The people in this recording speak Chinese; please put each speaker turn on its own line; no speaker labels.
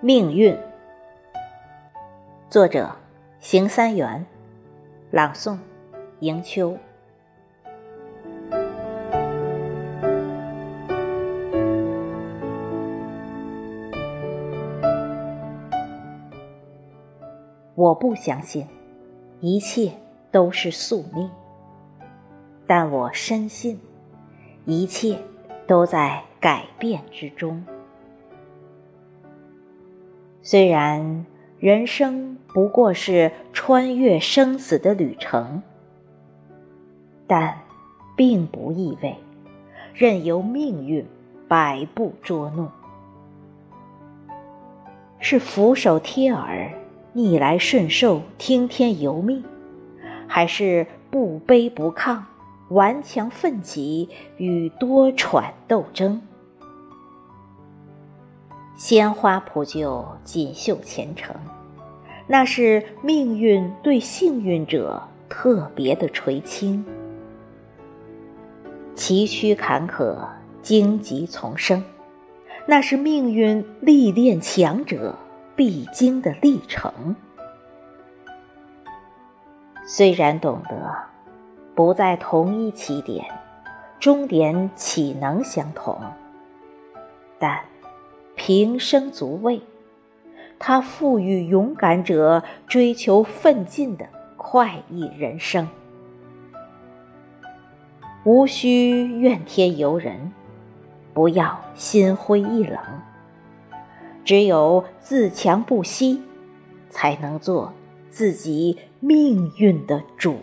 命运，作者：邢三元，朗诵：迎秋。我不相信一切都是宿命，但我深信一切都在改变之中。虽然人生不过是穿越生死的旅程，但并不意味任由命运摆布捉弄。是俯首帖耳、逆来顺受、听天由命，还是不卑不亢、顽强奋起与多舛斗争？鲜花铺就锦绣前程，那是命运对幸运者特别的垂青。崎岖坎坷，荆棘丛生，那是命运历练强者必经的历程。虽然懂得不在同一起点，终点岂能相同？但。平生足畏，它赋予勇敢者追求奋进的快意人生。无需怨天尤人，不要心灰意冷，只有自强不息，才能做自己命运的主。